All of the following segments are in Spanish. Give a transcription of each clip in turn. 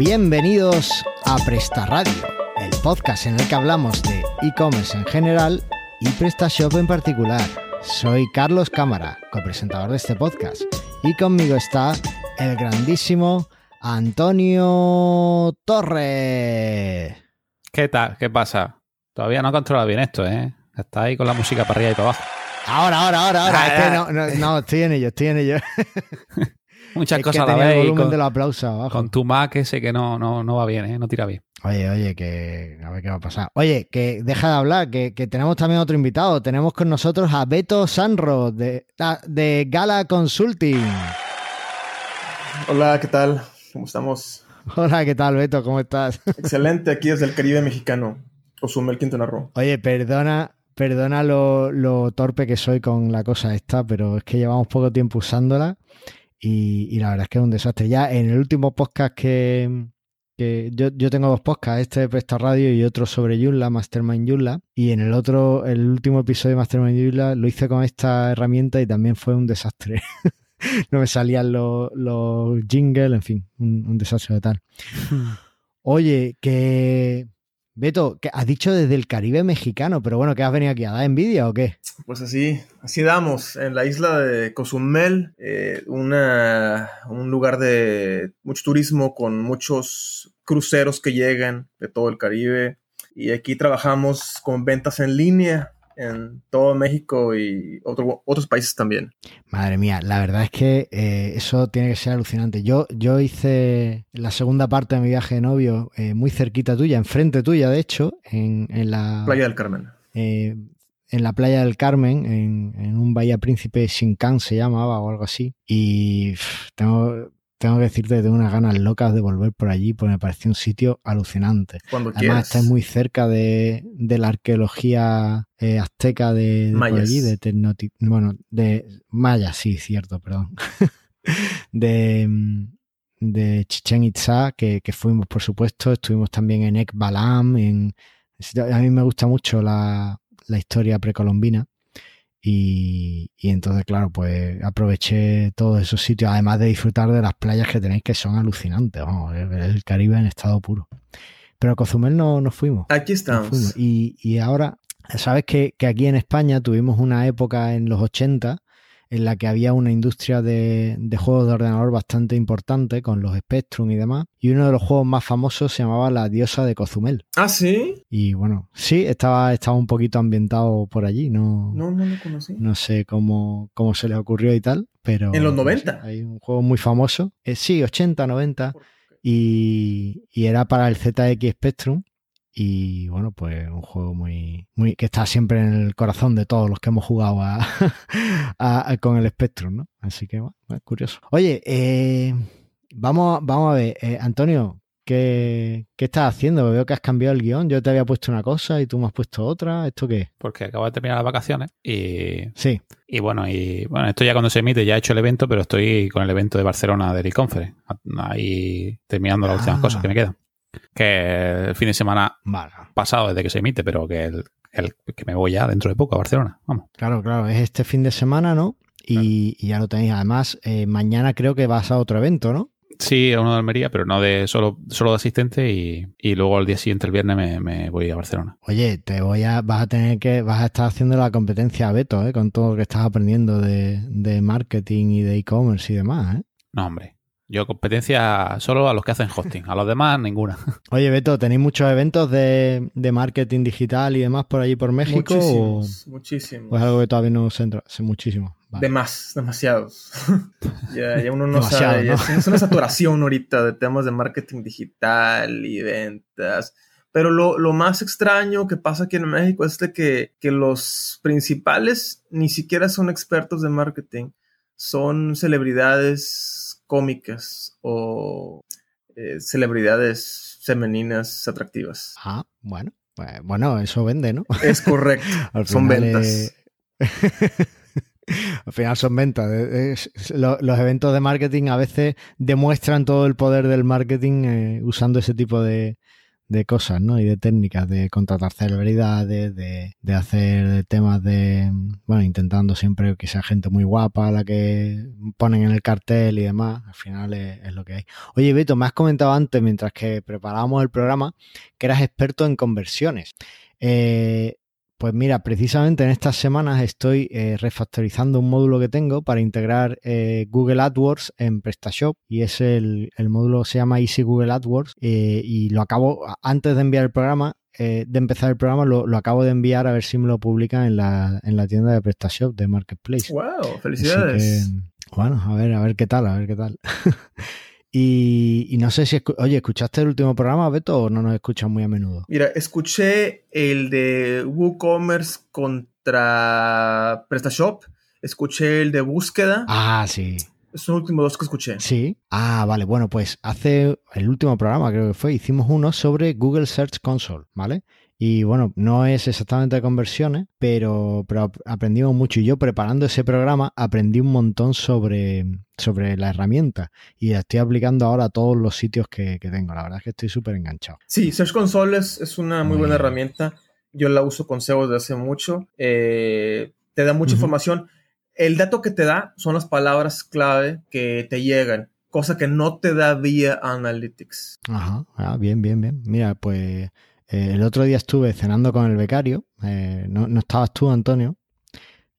Bienvenidos a Presta Radio, el podcast en el que hablamos de e-commerce en general y PrestaShop en particular. Soy Carlos Cámara, copresentador de este podcast, y conmigo está el grandísimo Antonio Torres. ¿Qué tal? ¿Qué pasa? Todavía no he controlado bien esto, ¿eh? Está ahí con la música para arriba y para abajo. Ahora, ahora, ahora, ahora. Es que no, no, no, estoy en ello, estoy en ello. Muchas Es cosas que a la el volumen abajo. con tu Mac ese que no, no, no va bien, ¿eh? No tira bien. Oye, oye, que a ver qué va a pasar. Oye, que deja de hablar, que, que tenemos también otro invitado. Tenemos con nosotros a Beto Sanro de, ah, de Gala Consulting. Hola, ¿qué tal? ¿Cómo estamos? Hola, ¿qué tal, Beto? ¿Cómo estás? Excelente, aquí desde el Caribe mexicano. Cozumel, Quintana Roo. Oye, perdona, perdona lo, lo torpe que soy con la cosa esta, pero es que llevamos poco tiempo usándola y, y la verdad es que es un desastre. Ya en el último podcast que, que yo, yo tengo dos podcasts, este de Presta Radio y otro sobre Joomla, Mastermind Joomla, y en el otro, el último episodio de Mastermind Joomla lo hice con esta herramienta y también fue un desastre. no me salían los, los jingles, en fin, un, un desastre total. Oye, que... Beto, que has dicho desde el Caribe mexicano, pero bueno, ¿qué has venido aquí a dar envidia o qué? Pues así, así damos, en la isla de Cozumel, eh, una, un lugar de mucho turismo con muchos cruceros que llegan de todo el Caribe. Y aquí trabajamos con ventas en línea en todo México y otro- otros países también. Madre mía, la verdad es que eh, eso tiene que ser alucinante. Yo, yo hice la segunda parte de mi viaje de novio eh, muy cerquita tuya, enfrente tuya, de hecho, en, en la Playa del Carmen. eh, en la playa del Carmen, en, en un Bahía Príncipe Shinkan se llamaba o algo así. Y pff, tengo, tengo que decirte tengo unas ganas locas de volver por allí, porque me pareció un sitio alucinante. Cuando Además, quieras. está muy cerca de, de la arqueología eh, azteca de, de por Mayas. allí, de Tenochti- bueno, de Maya, sí, cierto, perdón. de, mm, de Chichen Itza, que, que fuimos, por supuesto. Estuvimos también en Ekbalam. En, a mí me gusta mucho la, la historia precolombina. Y, y entonces, claro, pues aproveché todos esos sitios, además de disfrutar de las playas que tenéis, que son alucinantes. Vamos, el Caribe en estado puro. Pero a Cozumel no, no fuimos. Aquí estamos. fuimos. Y, y ahora, sabes que, que aquí en España tuvimos una época en los 80 en la que había una industria de, de juegos de ordenador bastante importante con los Spectrum y demás. Y uno de los juegos más famosos se llamaba La Diosa de Cozumel. Ah, sí. Y bueno, sí, estaba, estaba un poquito ambientado por allí. No, No, no lo conocí. no sé cómo, cómo se les ocurrió y tal, pero... ¿En los no sé, 90? hay un juego muy famoso. Eh, sí, 80, 90. Y, y era para el ZX Spectrum. Y bueno, pues un juego muy, muy que está siempre en el corazón de todos los que hemos jugado a, a- a- con el Spectrum, ¿no? Así que bueno, es curioso. Oye, eh, vamos, vamos a ver, eh, Antonio, ¿qué, ¿qué estás haciendo? Veo que has cambiado el guion. Yo te había puesto una cosa y tú me has puesto otra. ¿Esto qué es? Porque acabo de terminar las vacaciones y, Sí. y bueno, y bueno, esto ya cuando se emite ya he hecho el evento, pero estoy con el evento de Barcelona del e-conference. Ahí terminando las últimas Ah. cosas que me quedan. Que el fin de semana Vale. pasado desde que se emite, pero que el, el- que me voy ya dentro de poco a Barcelona. Vamos. Claro, claro, es este fin de semana, ¿no? Y, y ya lo tenéis. Además, eh, mañana creo que vas a otro evento, ¿no? Sí, a uno de Almería, pero no de solo, solo de asistente y, y luego al día siguiente, el viernes, me, me voy a Barcelona. Oye, te voy a, vas a tener que, vas a estar haciendo la competencia a Beto, ¿eh? Con todo lo que estás aprendiendo de, de marketing y de e-commerce y demás, ¿eh? No, hombre. Yo competencia solo a los que hacen hosting. A los demás, ninguna. Oye, Beto, ¿tenéis muchos eventos de, de marketing digital y demás por allí por México? O, Muchísimos, muchísimos. o es algo que todavía no se entra? Sí, muchísimo. Vale. De más, demasiados. ya, ya uno no Demasiado, sabe, es una saturación ahorita de temas de marketing digital y ventas. Pero lo, lo más extraño que pasa aquí en México es de que, que los principales ni siquiera son expertos de marketing, son celebridades cómicas o eh, celebridades femeninas atractivas. Ah, bueno. Pues, bueno, eso vende, ¿no? Es correcto. Al Son ventas. eh, Al final son ventas. Es- es- lo- los eventos de marketing a veces demuestran todo el poder del marketing eh, usando ese tipo de, de cosas, ¿no? Y de técnicas, de contratar celebridades, de, de hacer temas de, bueno, intentando siempre que sea gente muy guapa la que ponen en el cartel y demás. Al final es, es lo que hay. Oye, Beto, me has comentado antes, mientras que preparábamos el programa, que eras experto en conversiones. Eh, pues mira, precisamente en estas semanas estoy eh, refactorizando un módulo que tengo para integrar eh, Google AdWords en PrestaShop y es el, el módulo se llama Easy Google AdWords eh, y lo acabo antes de enviar el programa, eh, de empezar el programa, lo, lo, acabo de enviar a ver si me lo publican en la, en la tienda de PrestaShop de Marketplace. ¡Wow! ¡Felicidades! Que, bueno, a ver, a ver qué tal, a ver qué tal. Y, y, no sé si, oye, ¿escuchaste el último programa, Beto, o no nos escuchas muy a menudo? Mira, escuché el de WooCommerce contra PrestaShop, escuché el de búsqueda. Ah, sí. Son los últimos dos que escuché. Sí. Ah, vale. Bueno, pues hace el último programa, creo que fue, hicimos uno sobre Google Search Console, ¿vale? Y bueno, no es exactamente de conversiones, pero, pero aprendimos mucho. Y yo preparando ese programa aprendí un montón sobre, sobre la herramienta. Y la estoy aplicando ahora a todos los sitios que, que tengo. La verdad es que estoy súper enganchado. Sí, Search Console es, es una muy, muy buena bien. herramienta. Yo la uso con SEO desde hace mucho. Eh, te da mucha uh -huh. información. El dato que te da son las palabras clave que te llegan cosa que no te da vía Analytics. Ajá, ah, bien, bien, bien. Mira, pues eh, el otro día estuve cenando con el becario, eh, no, no, estabas tú, Antonio,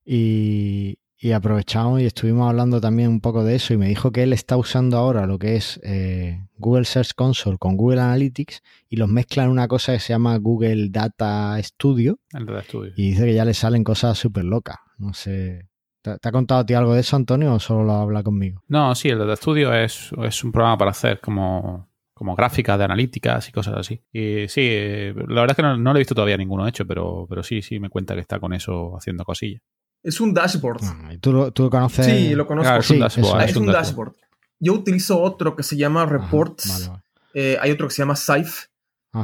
y, y, aprovechamos y estuvimos hablando también un poco de eso y me dijo que él está usando ahora lo que es eh, Google Search Console con Google Analytics y los mezcla en una cosa que se llama Google Data Studio. El Data Studio. Y dice que ya le salen cosas súper locas. No sé. ¿Te, ¿Te, ha contado a ti algo de eso, Antonio, o solo lo habla conmigo? No, sí, el Data Studio es, es un programa para hacer como como gráficas de analíticas y cosas así. Y sí, la verdad es que no, no lo he visto todavía ninguno hecho, pero, pero sí, sí me cuenta que está con eso haciendo cosillas. Es un dashboard. Ah, ¿tú, lo, ¿tú, lo, conoces? Sí, lo conozco. Claro, es, un dashboard, es, es un dashboard. Yo utilizo otro que se llama Reports. Ajá, vale, vale. Eh, hay otro que se llama Safe.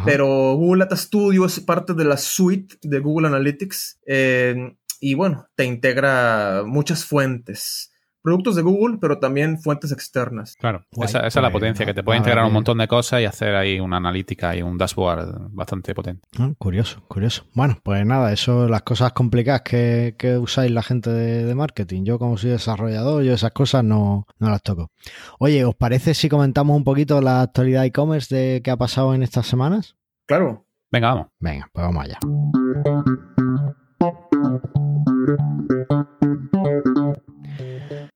Pero Google Data Studio es parte de la suite de Google Analytics. Eh, y bueno, te integra muchas fuentes productos de Google, pero también fuentes externas. Claro, Guay, esa, esa es la potencia, que te puede integrar un montón de cosas y hacer ahí una analítica y un dashboard bastante potente. Ah, curioso, curioso. Bueno, pues nada, eso, las cosas complicadas que, que usáis la gente de, de, marketing. Yo como soy desarrollador, yo esas cosas no, no las toco. Oye, ¿os parece si comentamos un poquito la actualidad e-commerce de qué ha pasado en estas semanas? Claro. Venga, vamos. Venga, pues vamos allá.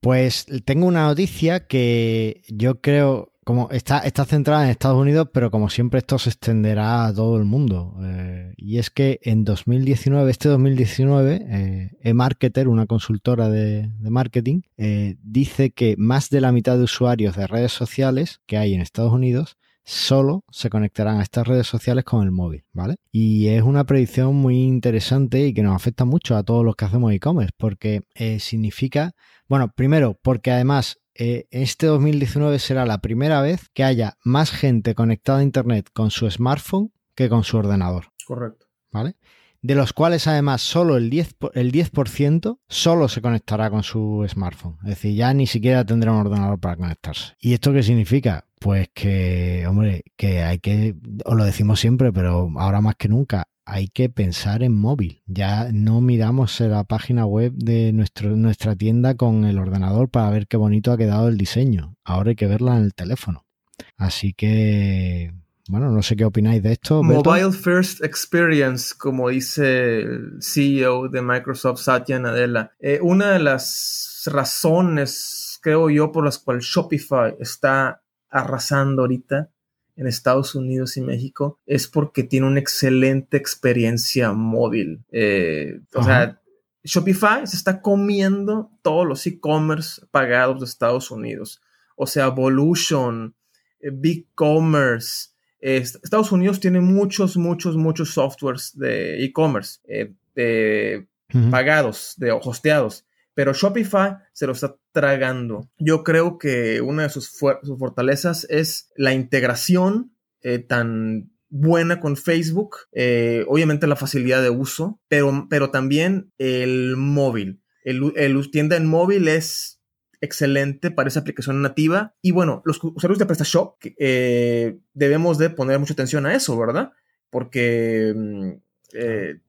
Pues tengo una noticia que yo creo, como está, está centrada en Estados Unidos, pero como siempre esto se extenderá a todo el mundo. Eh, y es que en 2019, este 2019, eh, eMarketer, una consultora de, marketing, eh, dice que más de la mitad de usuarios de redes sociales que hay en Estados Unidos solo se conectarán a estas redes sociales con el móvil, ¿vale? Y es una predicción muy interesante y que nos afecta mucho a todos los que hacemos e-commerce, porque eh, significa, bueno, primero, porque además eh, este 2019 será la primera vez que haya más gente conectada a Internet con su smartphone que con su ordenador. Correcto. ¿Vale? De los cuales además solo el 10%, el 10 solo se conectará con su smartphone. Es decir, ya ni siquiera tendrá un ordenador para conectarse. ¿Y esto qué significa? Pues que, hombre, que hay que, os lo decimos siempre, pero ahora más que nunca, hay que pensar en móvil. Ya no miramos la página web de nuestro, nuestra tienda con el ordenador para ver qué bonito ha quedado el diseño. Ahora hay que verla en el teléfono. Así que, bueno, no sé qué opináis de esto. Mobile. First Experience, como dice el CEO de Microsoft, Satya Nadella. Eh, una de las razones, creo yo, por las cuales Shopify está arrasando ahorita en Estados Unidos y México es porque tiene una excelente experiencia móvil. Eh, o sea, Shopify se está comiendo todos los e-commerce pagados de Estados Unidos. O sea, Evolution, eh, BigCommerce, Estados Unidos tiene muchos, muchos, muchos softwares de e-commerce eh, uh -huh. pagados, de hosteados, pero Shopify se lo está tragando. Yo creo que una de sus, sus fortalezas es la integración eh, tan buena con Facebook, eh, obviamente la facilidad de uso, pero, pero también el móvil. El, el tienda en móvil es excelente para esa aplicación nativa. Y bueno, los usuarios de PrestaShop eh, debemos de poner mucha atención a eso, ¿verdad? Porque mm, eh,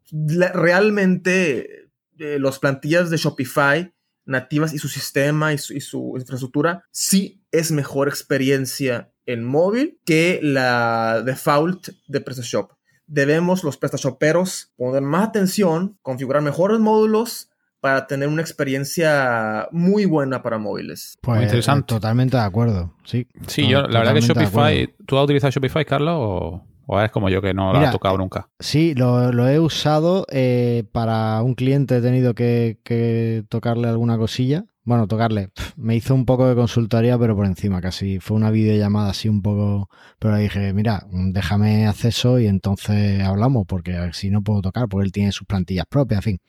realmente eh, las plantillas de Shopify nativas y su sistema y su, infraestructura sí es mejor experiencia en móvil que la default de PrestaShop. Debemos los PrestaShoperos poner más atención, configurar mejores módulos para tener una experiencia muy buena para móviles. Pues interesante. Totalmente de acuerdo, sí. Sí, yo la verdad que Shopify, ¿tú has utilizado Shopify, Carlos? O... ¿O es como yo que no lo ha tocado nunca? Sí, lo, he usado eh, para un cliente, he tenido que, tocarle alguna cosilla. Bueno, tocarle. me hizo un poco de consultoría, pero por encima casi. Fue una videollamada así un poco. Pero le dije, mira, déjame acceso y entonces hablamos, porque si no puedo tocar, porque él tiene sus plantillas propias, en fin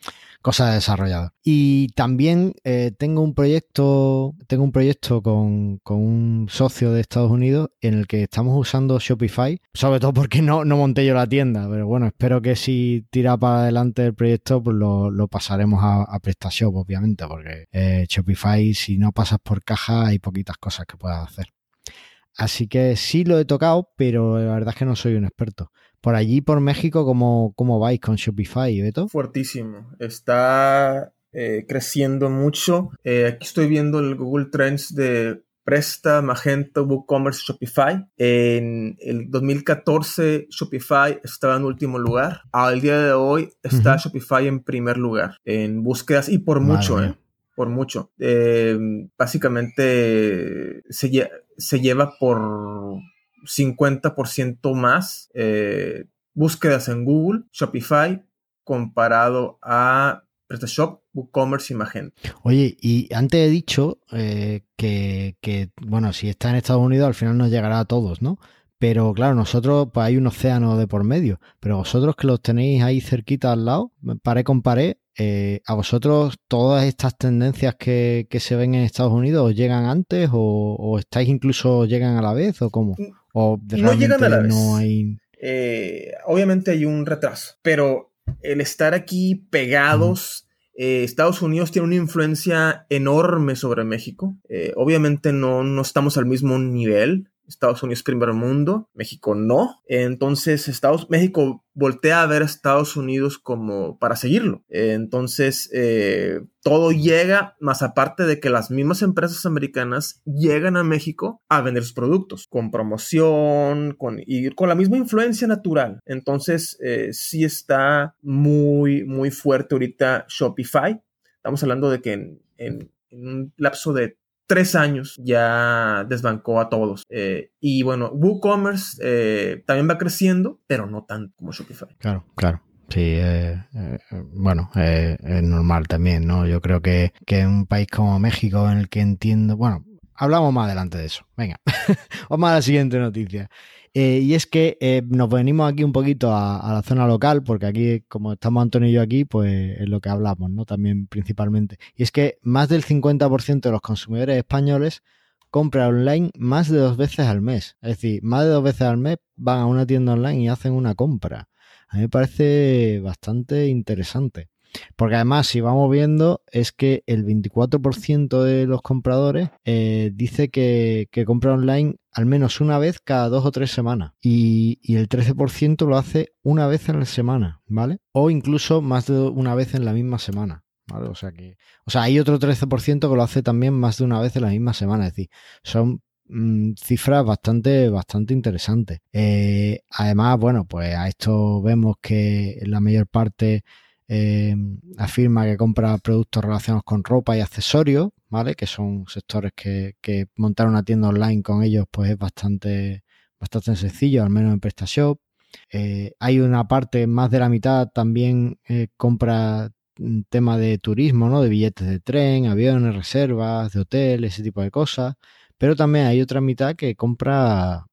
cosas desarrolladas. Y también eh, tengo un proyecto, tengo un proyecto con, un socio de Estados Unidos en el que estamos usando Shopify, sobre todo porque no, no monté yo la tienda, pero bueno, espero que si tira para adelante el proyecto, pues lo, pasaremos a, PrestaShop, obviamente, porque eh, Shopify, si no pasas por caja, hay poquitas cosas que puedas hacer. Así que sí lo he tocado, pero la verdad es que no soy un experto. Por allí, por México, ¿cómo, cómo vais con Shopify, Beto? Fuertísimo. Está eh, creciendo mucho. Eh, aquí estoy viendo el Google Trends de Presta, Magento, WooCommerce, Shopify. En el 2014 Shopify estaba en último lugar. Al día de hoy está Shopify en primer lugar en búsquedas y por mucho, eh, por mucho. básicamente se, se lleva por 50% más eh, búsquedas en Google, Shopify, comparado a PrestaShop, WooCommerce y Magento. Oye, y antes he dicho eh, que, bueno, si está en Estados Unidos al final nos llegará a todos, ¿no? Pero claro, nosotros, pues hay un océano de por medio. Pero vosotros que los tenéis ahí cerquita al lado, paré con paré, eh, ¿a vosotros todas estas tendencias que, se ven en Estados Unidos os llegan antes o, o, estáis incluso llegan a la vez o cómo? ¿O no llegan a la vez. hay... Eh, obviamente hay un retraso, pero el estar aquí pegados, eh, Estados Unidos tiene una influencia enorme sobre México. Eh, obviamente no, no estamos al mismo nivel, Estados Unidos primer mundo, México no. Entonces, Estados, México voltea a ver a Estados Unidos como para seguirlo. Entonces, eh, todo llega, más aparte de que las mismas empresas americanas llegan a México a vender sus productos, con promoción, con, y con la misma influencia natural. Entonces, eh, sí está muy, muy fuerte ahorita Shopify. Estamos hablando de que en, en un lapso de tres años ya desbancó a todos. Eh, y bueno, WooCommerce eh, también va creciendo, pero no tanto como Shopify. Claro, claro. Sí, eh, bueno, es normal también, ¿no? Yo creo que, que en un país como México, en el que entiendo, bueno, hablamos más adelante de eso. Venga, vamos a la siguiente noticia. Eh, y es que eh, nos venimos aquí un poquito a, la zona local, porque aquí, como estamos Antonio y yo aquí, pues es lo que hablamos, ¿no? También principalmente. Y es que más del 50% de los consumidores españoles compra online más de dos veces al mes. Es decir, más de dos veces al mes van a una tienda online y hacen una compra. A mí me parece bastante interesante. Porque además, si vamos viendo, es que el 24% de los compradores eh, dice que, compra online al menos una vez cada dos o tres semanas. Y, el 13% lo hace una vez en la semana, ¿vale? O incluso más de una vez en la misma semana. O sea que. O sea, hay otro 13% que lo hace también más de una vez en la misma semana. Es decir, son mm, cifras bastante, bastante interesantes. Eh, además, bueno, pues a esto vemos que la mayor parte eh, afirma que compra productos relacionados con ropa y accesorios, ¿vale? Que son sectores que, montar una tienda online con ellos pues es bastante, bastante sencillo, al menos en PrestaShop. Eh, hay una parte, más de la mitad, también eh, compra tema de turismo, ¿no? De billetes de tren, aviones, reservas, de hotel, ese tipo de cosas. Pero también hay otra mitad que compra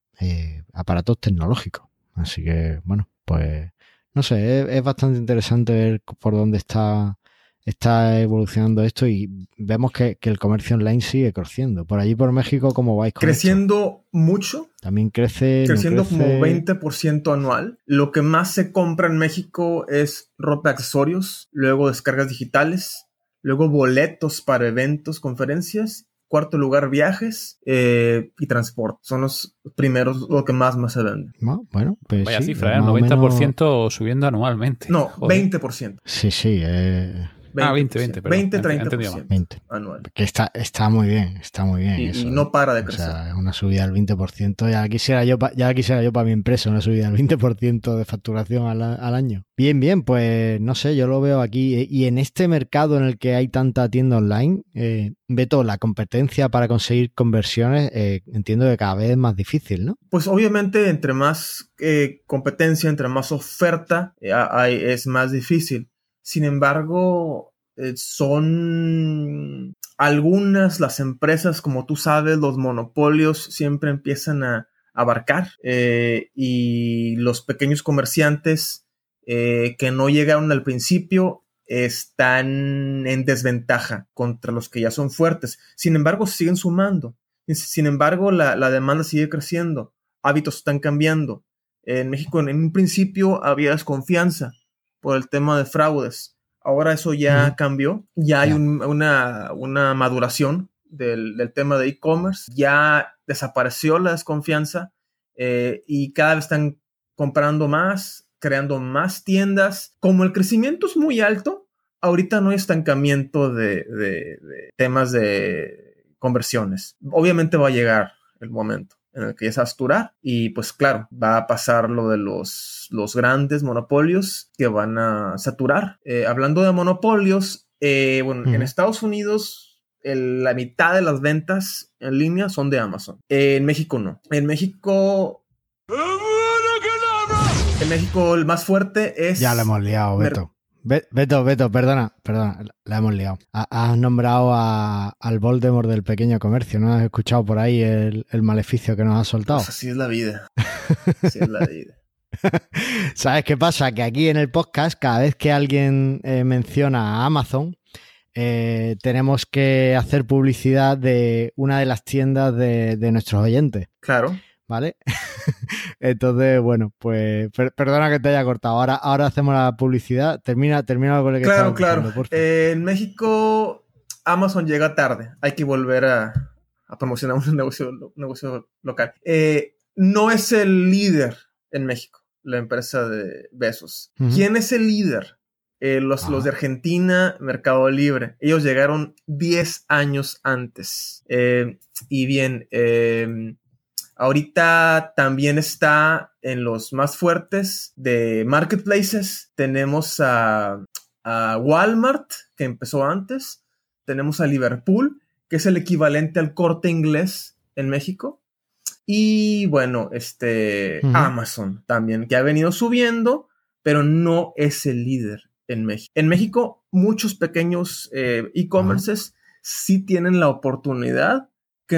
aparatos tecnológicos. Así que, bueno, pues no sé, es, bastante interesante ver por dónde está, está evolucionando esto y vemos que, el comercio online sigue creciendo. Por allí, por México, ¿cómo vais? creciendo mucho. También crece. Creciendo como 20% anual. Lo que más se compra en México es ropa, accesorios, luego descargas digitales, luego boletos para eventos, conferencias cuarto lugar viajes eh, y transporte. Son los primeros, lo que más más se vende. No, bueno, pues Vaya sí, cifra, ¿eh? más o 90% menos- subiendo anualmente. No, Joder. 20%. Sí, sí, eh, Ah, 20, 20, perdón. 20, Ent- entendido 30% 20. anual. Que está, está muy bien, está muy bien. Y, eso, y no para de O crecer. sea, es una subida del 20%. Ya quisiera yo, pa- ya quisiera yo para mi empresa una subida del 20% de facturación al, al año. Bien, bien, pues no sé, yo lo veo aquí. eh, Y en este mercado en el que hay tanta tienda online, eh, Beto, la competencia para conseguir conversiones, eh, entiendo que cada vez es más difícil, ¿no? Pues obviamente entre más eh, competencia, entre más oferta, eh, hay- es más difícil. Sin embargo, eh, son algunas las empresas, como tú sabes, los monopolios siempre empiezan a abarcar eh, y los pequeños comerciantes eh, que no llegaron al principio están en desventaja contra los que ya son fuertes. Sin embargo, siguen sumando. Sin embargo, la, la demanda sigue creciendo, hábitos están cambiando. En México, en un principio, había desconfianza por el tema de fraudes. Ahora eso ya cambió, ya hay un- una, una maduración del, del tema de e-commerce, ya desapareció la desconfianza eh, y cada vez están comprando más, creando más tiendas. Como el crecimiento es muy alto, ahorita no hay estancamiento de, de- de temas de conversiones. Obviamente va a llegar el momento en el que ya se va a saturar y pues claro, va a pasar lo de los, los grandes monopolios que van a saturar. Eh, hablando de monopolios, eh, bueno, en. Estados Unidos el- la mitad de las ventas en línea son de Amazon. Eh, en México no. En México... En México el más fuerte es... Ya la hemos liado, Mer- Beto. Be- Beto, Beto, perdona, perdona, la hemos liado. Ha- Has nombrado a- al Voldemort del pequeño comercio, ¿no? ¿Has escuchado por ahí el, el maleficio que nos ha soltado? Pues así es la vida. Así es la vida. ¿Sabes qué pasa? Que aquí en el podcast, cada vez que alguien eh, menciona a Amazon, eh, tenemos que hacer publicidad de una de las tiendas de, de nuestros oyentes, Claro. ¿Vale? Entonces, bueno, pues per- perdona que te haya cortado. Ahora, ahora hacemos la publicidad. Termina, termina con el que Claro, claro. diciendo. Eh, en México, Amazon llega tarde. Hay que volver a, a promocionar un negocio, negocio local. Eh, no es el líder en México, la empresa de Besos. ¿Quién es el líder? Eh, los, los de Argentina, Mercado Libre. Ellos llegaron 10 años antes. Eh, y bien, eh, ahorita también está en los más fuertes de marketplaces. Tenemos a, a Walmart, que empezó antes. Tenemos a Liverpool, que es el equivalente al corte inglés en México. Y bueno, este. Amazon también, que ha venido subiendo, pero no es el líder en México. En México, muchos pequeños eh, e-commerces sí tienen la oportunidad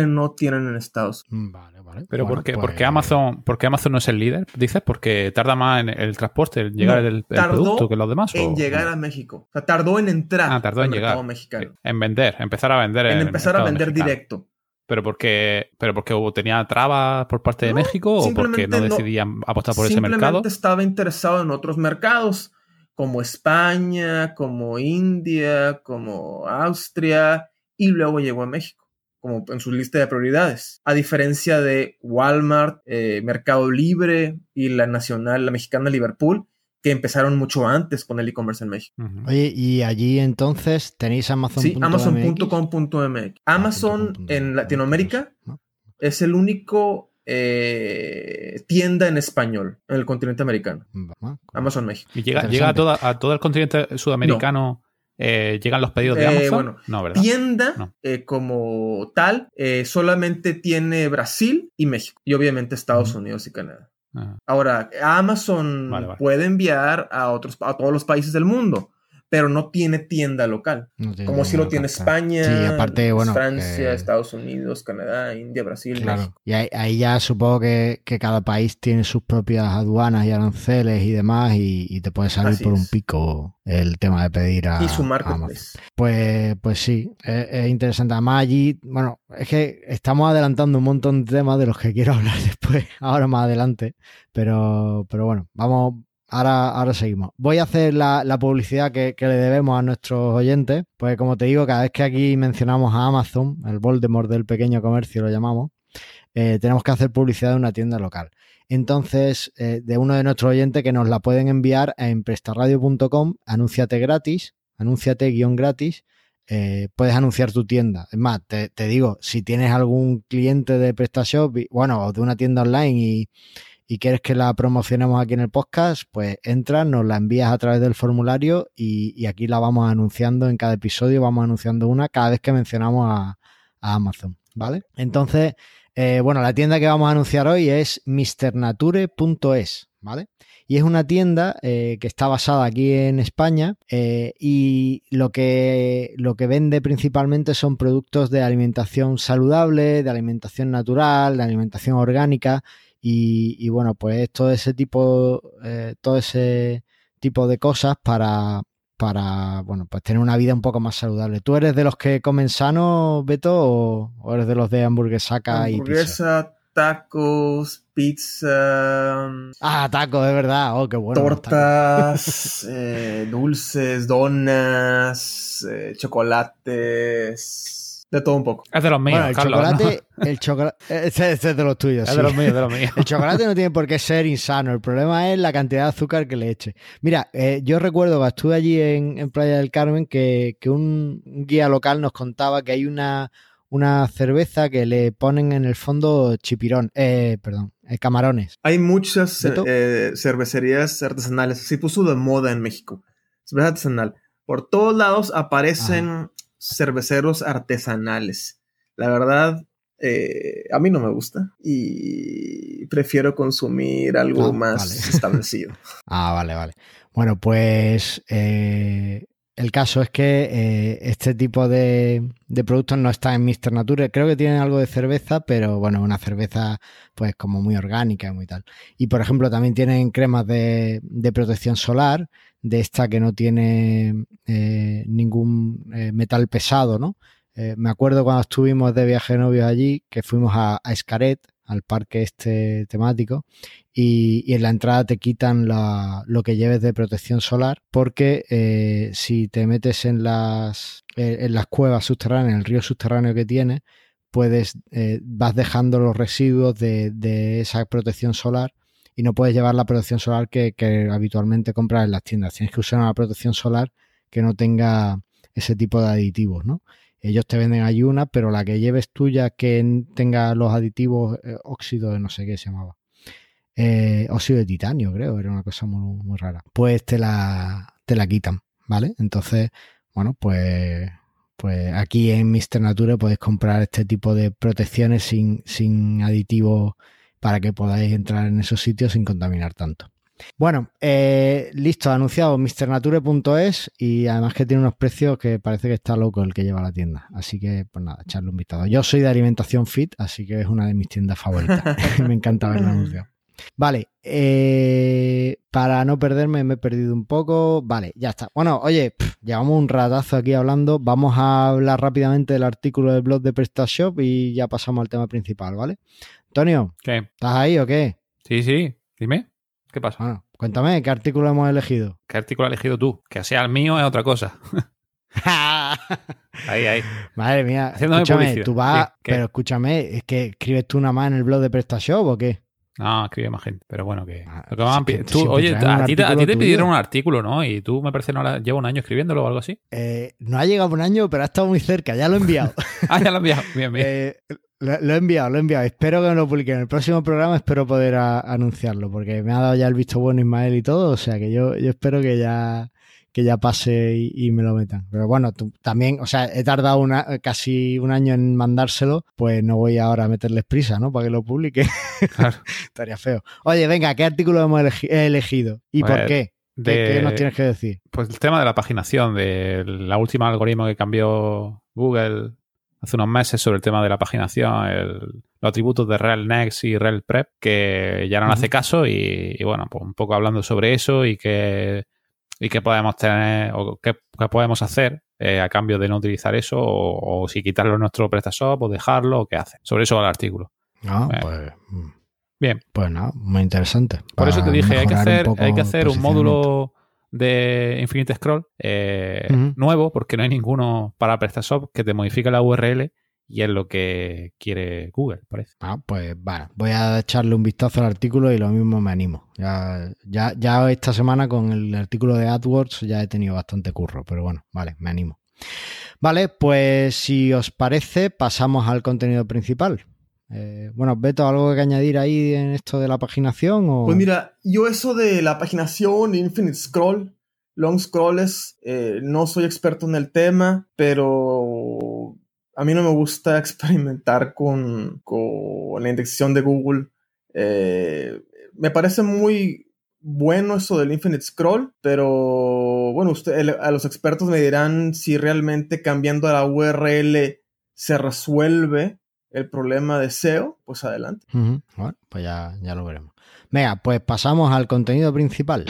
que no tienen en Estados Unidos. Mm, Vale, vale. Pero Bueno, ¿por, qué, pues- por qué Amazon, por qué Amazon no es el líder? ¿Dices? ¿Porque tarda más en el transporte, en llegar No, el, producto que los demás? En o- llegar a México. O sea, tardó en entrar Ah, tardó al en mercado llegar. mexicano. En vender, empezar a vender. En el empezar a vender mexicano. directo. ¿Pero porque, pero porque hubo, tenía trabas por parte de No, México o porque simplemente no no- decidían apostar por ese Simplemente mercado? estaba interesado en otros mercados, como España, como India, como Austria, y luego llegó a México, como en su lista de prioridades. A diferencia de Walmart, eh, Mercado Libre y la nacional, la mexicana Liverpool, que empezaron mucho antes con el e-commerce en México. Oye, y allí entonces tenéis Amazon. Sí, Amazon.com.mx. Amazon punto en MX, Latinoamérica ¿no? es el único eh, tienda en español en el continente americano. Amazon México. ¿Y llega, llega a, toda- a todo el continente sudamericano? Eh, ¿Llegan los pedidos de Eh, Amazon? bueno, no, ¿verdad? Tienda No. eh, como tal eh, solamente tiene Brasil y México y obviamente Estados. Unidos y Canadá. Ah, Ahora, Amazon Vale, vale. puede enviar a otros a todos los países del mundo, pero no tiene tienda local. No tiene Como si lo tiene. España, Sí, aparte, bueno. Francia, eh, Estados Unidos, Canadá, India, Brasil, Claro. México. Y ahí, ahí ya supongo que, que cada país tiene sus propias aduanas y aranceles y demás, y, y te puede salir Así por un pico el tema de pedir a, y su marketplace. Pues, pues sí, es, es interesante. Además, allí, bueno, es que estamos adelantando un montón de temas de los que quiero hablar después, ahora más adelante. Pero, pero bueno, vamos ahora, ahora seguimos. Voy a hacer la, publicidad que, le debemos a nuestros oyentes. Pues como te digo, cada vez que aquí mencionamos a Amazon, el Voldemort del pequeño comercio lo llamamos, eh, tenemos que hacer publicidad de una tienda local. Entonces, eh, de uno de nuestros oyentes que nos la pueden enviar en prestaradio.com, anúnciate gratis, anúnciate guion gratis, eh, puedes anunciar tu tienda. Es más, te, te, digo, si tienes algún cliente de PrestaShop, bueno, o de una tienda online y, y, quieres que la promocionemos aquí en el podcast, pues entras, nos la envías a través del formulario y, aquí la vamos anunciando en cada episodio, vamos anunciando una cada vez que mencionamos a, Amazon, ¿vale? Entonces, eh, bueno, la tienda que vamos a anunciar hoy es mrnature.es, ¿vale? Y es una tienda eh, que está basada aquí en España eh, y lo que, lo que vende principalmente son productos de alimentación saludable, de alimentación natural, de alimentación orgánica y, y bueno, pues todo ese tipo, eh, todo ese tipo de cosas para, para, bueno, pues tener una vida un poco más saludable. ¿Tú eres de los que comen sano, Beto, o, o eres de los de hamburguesaca y Hamburguesa, tacos, pizza. Ah, tacos, de verdad. Oh, qué bueno. Tortas, eh, dulces, donas, eh, chocolates. De todo un poco. Es de los míos, Bueno, el Carlos, chocolate, ¿no? el chocolate, ese, ese es de los tuyos. Es sí. de los míos, de los míos. El chocolate no tiene por qué ser insano, el problema es la cantidad de azúcar que le eche. Mira, eh, yo recuerdo que estuve allí en, en Playa del Carmen que, que un guía local nos contaba que hay una, una cerveza que le ponen en el fondo chipirón, eh, perdón, eh, camarones. Hay muchas eh, cervecerías artesanales. Se puso de moda en México. Cerveza artesanal. Por todos lados aparecen cerveceros artesanales. La verdad, eh, a mí no me gusta y prefiero consumir algo Ah, más vale. establecido. Ah, vale, vale. Bueno, pues eh, el caso es que eh, este tipo de, de productos no está en Mr. Nature. Creo que tienen algo de cerveza, pero bueno, una cerveza pues como muy orgánica y muy tal. Y por ejemplo, también tienen cremas de, de protección solar, de esta que no tiene eh, ningún eh, metal pesado, ¿no? Eh, me acuerdo cuando estuvimos de viaje novios allí, que fuimos a, a al parque este temático, y, en la entrada te quitan lo que lleves de protección solar, porque si te metes en las, en las cuevas subterráneas, en el río subterráneo que tiene, puedes, vas dejando los residuos de esa protección solar y no puedes llevar la protección solar que, que habitualmente compras en las tiendas. Tienes que usar una protección solar que no tenga ese tipo de aditivos, ¿no? Ellos te venden ahí una, pero la que lleves tuya que tenga los aditivos eh, óxido de no sé qué se llamaba. Eh, óxido de titanio, creo, era una cosa muy, muy rara. Pues te la, te la quitan, ¿vale? Entonces, bueno, pues, pues aquí en Mr. Nature podéis comprar este tipo de protecciones sin, sin aditivos para que podáis entrar en esos sitios sin contaminar tanto. Bueno, eh, listo, anunciado mrnature.es y además que tiene unos precios que parece que está loco el que lleva la tienda. Así que, pues nada, echarle un vistazo. Yo soy de alimentación fit, así que es una de mis tiendas favoritas. me encanta verlo anunciado. Vale, eh, para no perderme me he perdido un poco. Vale, ya está. Bueno, oye, pff, llevamos un ratazo aquí hablando. Vamos a hablar rápidamente del artículo del blog de PrestaShop y ya pasamos al tema principal, ¿vale? Antonio, ¿Qué? ¿estás ahí o qué? Sí, sí. Dime. ¿Qué pasa? Bueno, cuéntame, ¿qué artículo hemos elegido? ¿Qué artículo has elegido tú? Que sea el mío es otra cosa. Ahí, ahí. Madre mía, Haciéndome escúchame, publicidad. tú vas, pero escúchame, es que escribes tú nada más en el blog de PrestaShop o qué? No, escribe más gente. Pero bueno, que. Ah, lo que tú, siempre oye, a ti, te- a ti artículo te tuyo. pidieron un artículo, ¿no? Y tú me parece no la- lleva un año escribiéndolo o algo así. Eh, no ha llegado un año, pero ha estado muy cerca, ya lo he enviado. Ah, ya lo he enviado. Bien, bien. Eh, lo, lo he enviado, lo he enviado. Espero que me lo publiquen. En el próximo programa espero poder a- anunciarlo, porque me ha dado ya el visto bueno Ismael y todo, o sea que yo, yo espero que ya que ya pase y, y me lo metan. Pero bueno, tú, también, o sea, he tardado una, casi un año en mandárselo, pues no voy ahora a meterles prisa, ¿no? Para que lo publique. Claro. Estaría feo. Oye, venga, ¿qué artículo hemos elegi- he elegido? ¿Y Pues, por qué? ¿Qué, de- qué nos tienes que decir? Pues el tema de la paginación, de la última algoritmo que cambió Google hace unos meses sobre el tema de la paginación, el- los atributos de rel next y rel prep, que ya no hace caso y, y bueno, pues un poco hablando sobre eso y que y qué podemos tener o qué, qué podemos hacer eh, a cambio de no utilizar eso o, o si quitarlo en nuestro PrestaShop o dejarlo o qué hace. Sobre eso va el artículo. No, Eh. pues, mm, Bien. Pues nada, muy interesante. Por eso te dije, hay que hacer, hay que hacer un módulo de Infinite Scroll eh, nuevo, porque no hay ninguno para PrestaShop que te modifique la URL y es lo que quiere Google, parece. Ah, pues vale, voy a echarle un vistazo al artículo y lo mismo me animo. Ya, ya, ya esta semana con el artículo de AdWords ya he tenido bastante curro, pero bueno, vale, me animo. Vale, pues si os parece, pasamos al contenido principal. Eh, bueno, Beto, ¿algo que añadir ahí en esto de la paginación? O... Pues mira, yo eso de la paginación, Infinite Scroll, Long Scrolls, eh, no soy experto en el tema, pero a mí no me gusta experimentar con, con la indexación de Google. Eh, me parece muy bueno eso del Infinite Scroll, pero bueno, usted, a los expertos me dirán si realmente cambiando la URL se resuelve el problema de SEO, pues adelante. Bueno, pues ya, ya lo veremos. Venga, pues pasamos al contenido principal.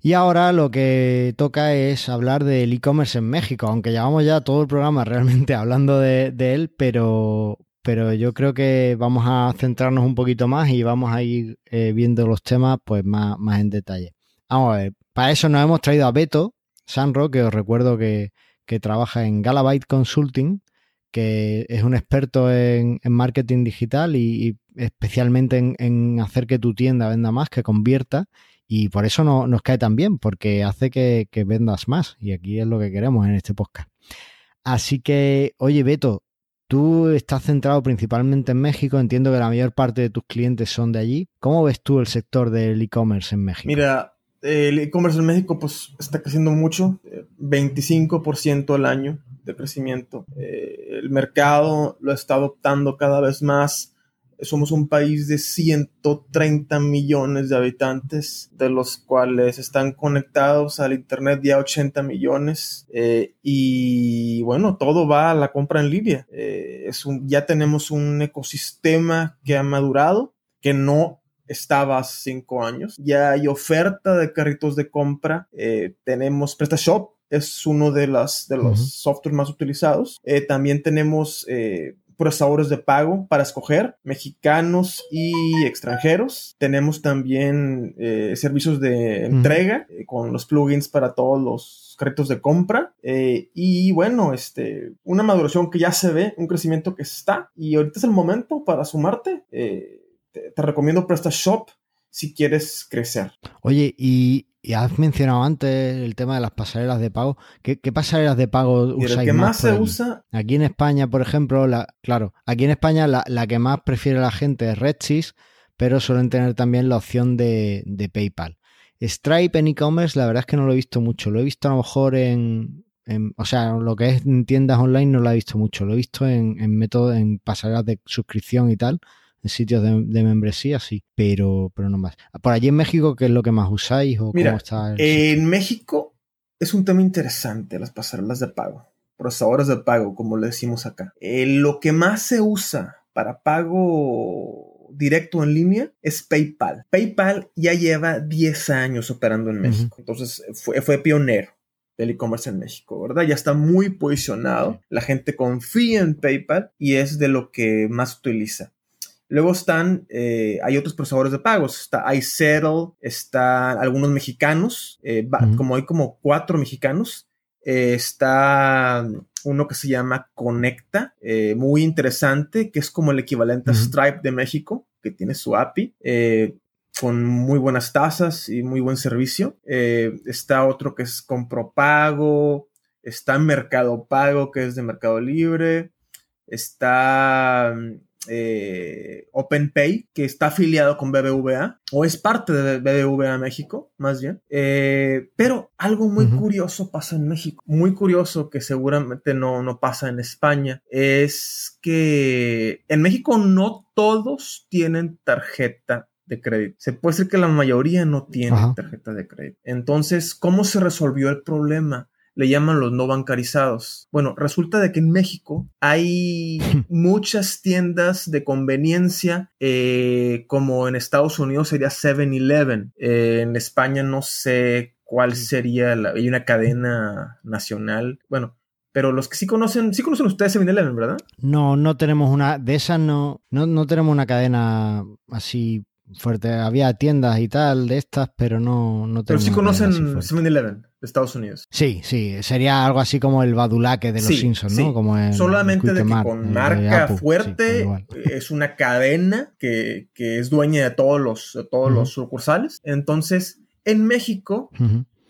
Y ahora lo que toca es hablar del e-commerce en México, aunque llevamos ya todo el programa realmente hablando de, él, pero, pero yo creo que vamos a centrarnos un poquito más y vamos a ir eh, viendo los temas pues más, más en detalle. Vamos a ver, para eso nos hemos traído a Beto Sanro, que os recuerdo que, que trabaja en Galabyte Consulting, que es un experto en, en marketing digital y, especialmente en, en hacer que tu tienda venda más, que convierta. Y por eso no, nos cae tan bien, porque hace que, que vendas más. Y aquí es lo que queremos en este podcast. Así que, oye, Beto, tú estás centrado principalmente en México. Entiendo que la mayor parte de tus clientes son de allí. ¿Cómo ves tú el sector del e-commerce en México? Mira, el e-commerce en México pues está creciendo mucho, eh, 25% al año de crecimiento. Eh, el mercado lo está adoptando cada vez más. Somos un país de 130 millones de habitantes, de los cuales están conectados al Internet ya 80 millones. Eh, y bueno, todo va a la compra en línea. Eh, es un, ya tenemos un ecosistema que ha madurado, que no estaba hace cinco años. Ya hay oferta de carritos de compra. Eh, tenemos PrestaShop, es uno de, las, de los Ujú. softwares más utilizados. Eh, también tenemos eh, procesadores de pago para escoger, mexicanos y extranjeros. Tenemos también eh, servicios de entrega eh, con los plugins para todos los carritos de compra. Eh, y bueno, este, una maduración que ya se ve, un crecimiento que está. Y ahorita es el momento para sumarte. Te, te recomiendo PrestaShop si quieres crecer. Oye, y, y has mencionado antes el tema de las pasarelas de pago. ¿Qué, qué pasarelas de pago el usáis que más se allí? usa, Aquí en España, por ejemplo, la, claro, aquí en España la, la que más prefiere la gente es Redsys, pero suelen tener también la opción de, de PayPal. Stripe en e-commerce, la verdad es que no lo he visto mucho. Lo he visto a lo mejor en, en- o sea, lo que es en tiendas online no lo he visto mucho. Lo he visto en, en métodos, en pasarelas de suscripción y tal, en sitios de, de membresía, sí, pero, pero no más. Por allí en México, ¿qué es lo que más usáis o Mira, cómo está? el en México es un tema interesante las pasarelas de pago, procesadores de pago, como le decimos acá. Eh, lo que más se usa para pago directo en línea es PayPal. PayPal ya lleva 10 años operando en. México, entonces fue, fue pionero del e-commerce en México, ¿verdad? Ya está muy posicionado, la gente confía en PayPal y es de lo que más utiliza. Luego están, eh, hay otros procesadores de pagos. Está iSettle, están algunos mexicanos, eh, como hay como cuatro mexicanos. Eh, está uno que se llama Conecta, muy interesante, que es como el equivalente a Stripe de México, que tiene su API. con muy buenas tasas y muy buen servicio. Está otro que es Compropago, está Mercado Pago, que es de Mercado Libre, está eh, OpenPay, que está afiliado con BBVA, o es parte de BBVA México, más bien. Eh, pero algo muy curioso pasa en México, muy curioso que seguramente no, no pasa en España, es que en México no todos tienen tarjeta de crédito. Se puede decir que la mayoría no tiene Ajá. tarjeta de crédito. Entonces, ¿cómo se resolvió el problema? Le llaman los no bancarizados. Bueno, resulta de que en México hay muchas tiendas de conveniencia, eh, como en Estados Unidos sería 7-Eleven. Eh, en España no sé cuál sería, la- hay una cadena nacional. Bueno, Pero los que sí conocen, sí conocen ustedes 7-Eleven, ¿verdad? No, no tenemos una, de esas no, no, no tenemos una cadena así fuerte. Había tiendas y tal de estas, pero no, no Pero sí conocen fuerte. 7-Eleven de Estados Unidos. Sí, sí, sería algo así como el Badulaque de los Sí, Simpsons, sí. ¿no? Como el Solamente de que Mart, con marca Apple, fuerte igual. es una cadena que, que es dueña de todos los, de todos los sucursales. Entonces, en México,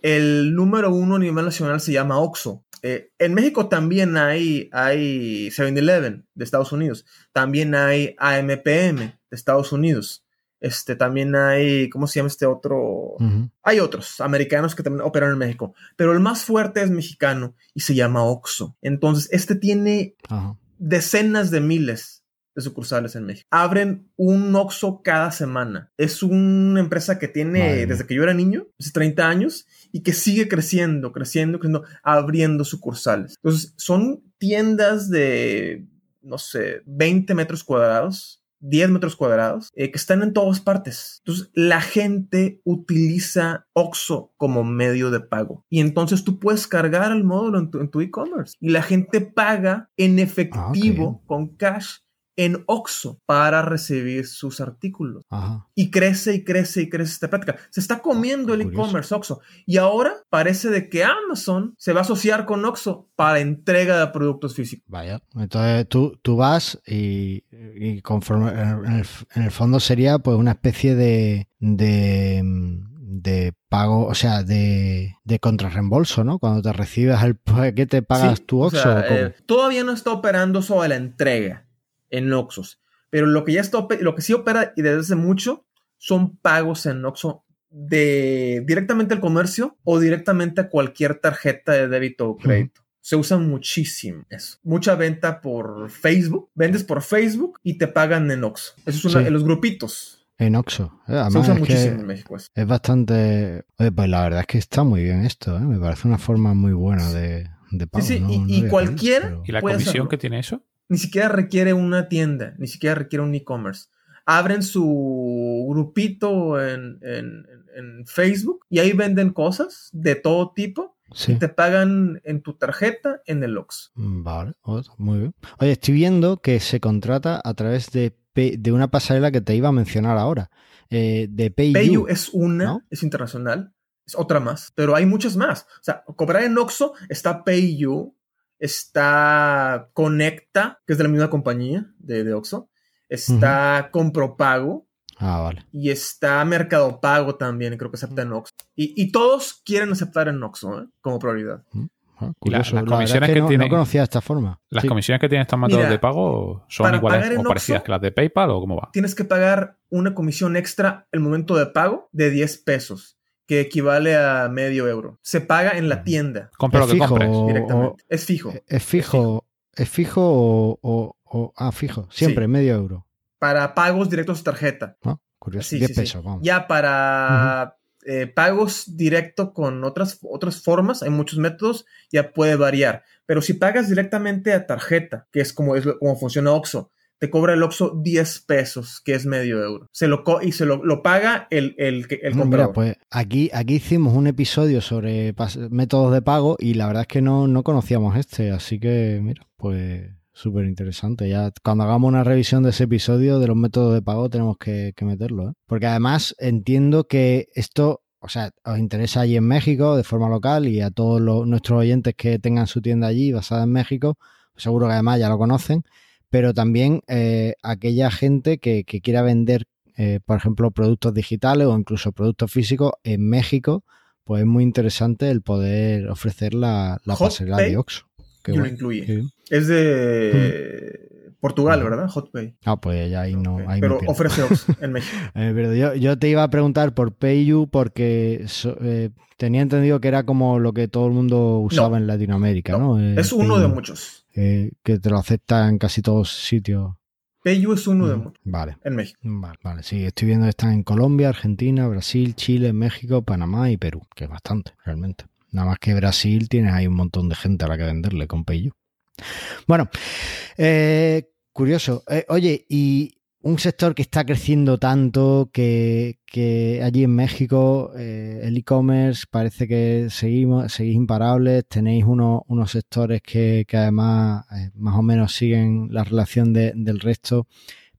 el número uno a nivel nacional se llama Oxxo. Eh, en México también hay, hay 7-Eleven de Estados Unidos. También hay AMPM de Estados Unidos. Este, también hay, ¿cómo se llama este otro? Hay otros americanos que también operan en México, pero el más fuerte es mexicano y se llama Oxxo. Entonces, este tiene decenas de miles de sucursales en México. Abren un Oxxo cada semana. Es una empresa que tiene Madre desde que yo era niño, hace 30 años, y que sigue creciendo, creciendo, creciendo, abriendo sucursales. Entonces, son tiendas de, no sé, 20 metros cuadrados. 10 metros cuadrados eh, que están en todas partes. Entonces, la gente utiliza Oxxo como medio de pago. Y entonces tú puedes cargar el módulo en tu en tu e-commerce. y la gente paga en efectivo con cash en Oxxo para recibir sus artículos. Ajá. Y crece y crece y crece esta práctica. Se está comiendo el Curioso. e-commerce Oxxo. Y ahora parece de que Amazon se va a asociar con Oxxo para entrega de productos físicos. Vaya, entonces tú, tú vas y, y conforme en el, en el fondo sería pues una especie de, de, de pago, o sea, de, de contrarreembolso, ¿no? Cuando te recibes el paquete pagas Sí, tu Oxxo. eh, todavía no está operando sobre la entrega en Oxxos. Pero lo que ya está lo que sí opera y desde hace mucho son pagos en Oxxo de directamente al comercio o directamente a cualquier tarjeta de débito o crédito. Se usa muchísimo eso. Mucha venta por Facebook. Vendes por Facebook y te pagan en Oxxo. Eso es Sí. en los grupitos. En Oxxo. Eh, Se usa es, muchísimo que en México eso. es bastante... Oye, pues la verdad es que está muy bien esto, ¿eh? Me parece una forma muy buena de, de pago. sí, no- y- no y había caído, cualquiera- pero- ¿Y la comisión hacerlo. que tiene eso? Ni siquiera requiere una tienda, ni siquiera requiere un e-commerce. Abren su grupito en, en- en Facebook y ahí venden cosas de todo tipo Sí. y te pagan en tu tarjeta en el Ox. Vale, oh, muy bien. Oye, estoy viendo que se contrata a través de, de una pasarela que te iba a mencionar ahora, eh, de PayU. PayU es una, ¿no? es internacional, es otra más, pero hay muchas más. O sea, cobrar en Oxxo está PayU, está Conecta, que es de la misma compañía de, de Oxxo, está Compropago, Ah, vale. Y está Mercado Pago también, creo que acepta en Oxxo. Y, y todos quieren aceptar en Oxxo ¿eh? como prioridad. Ah, curioso. las La comisiones es que no, tiene- no conocía de esta forma. ¿Las Sí. comisiones que tienen estos métodos Mira, de pago son iguales o parecidas Oxxo- que las de PayPal o cómo va? Tienes que pagar una comisión extra el momento de pago de 10 pesos, que equivale a medio euro. Se paga en la tienda Compra ¿Es lo que fijo compres. o- directamente. Es fijo. ¿Es fijo? ¿Es fijo o, o- o- Ah, fijo. Siempre, Sí. medio euro. Para pagos directos a tarjeta. Ah, curioso. Sí, 10 sí, sí. pesos, vamos. Ya para eh, pagos directo con otras, otras formas, hay muchos métodos, ya puede variar. Pero si pagas directamente a tarjeta, que es como, es como funciona Oxxo, te cobra el Oxxo 10 pesos, que es medio euro. Se lo co- y se lo, lo paga el, el, el comprador. mira, pues aquí, aquí hicimos un episodio sobre métodos de pago y la verdad es que no, no conocíamos este, así que mira, pues súper interesante. Ya cuando hagamos una revisión de ese episodio de los métodos de pago tenemos que, que meterlo, ¿eh? Porque además entiendo que esto, o sea, os interesa allí en México de forma local y a todos los- nuestros oyentes que tengan su tienda allí basada en México, seguro que además ya lo conocen, pero también eh, aquella gente que, que quiera vender eh, por ejemplo, productos digitales o incluso productos físicos en México, pues es muy interesante el poder ofrecer la, la pasarela Pay, de Oxxo. Yo lo incluye. Es de Portugal, Ujú. ¿verdad? HotPay. Ah, pues ya ahí no. Ok, ahí me Pero ofrece Oxxo en México. Eh, pero yo, yo te iba a preguntar por PayU porque so- eh, tenía entendido que era como lo que todo el mundo usaba No. en Latinoamérica, ¿no? No, es uno de muchos. Eh, que te lo acepta en casi todos sitios. PayU es uno de Mm, Vale. en México. Vale, vale, sí, estoy viendo que están en Colombia, Argentina, Brasil, Chile, México, Panamá y Perú, que es bastante, realmente. Nada más que Brasil tienes ahí un montón de gente a la que venderle con PayU. Bueno, eh, curioso. Eh, oye, y un sector que está creciendo tanto que, que allí en México, eh, el e-commerce parece que seguimos, seguís imparables, tenéis unos, unos sectores que, además eh, más o menos siguen la relación del resto.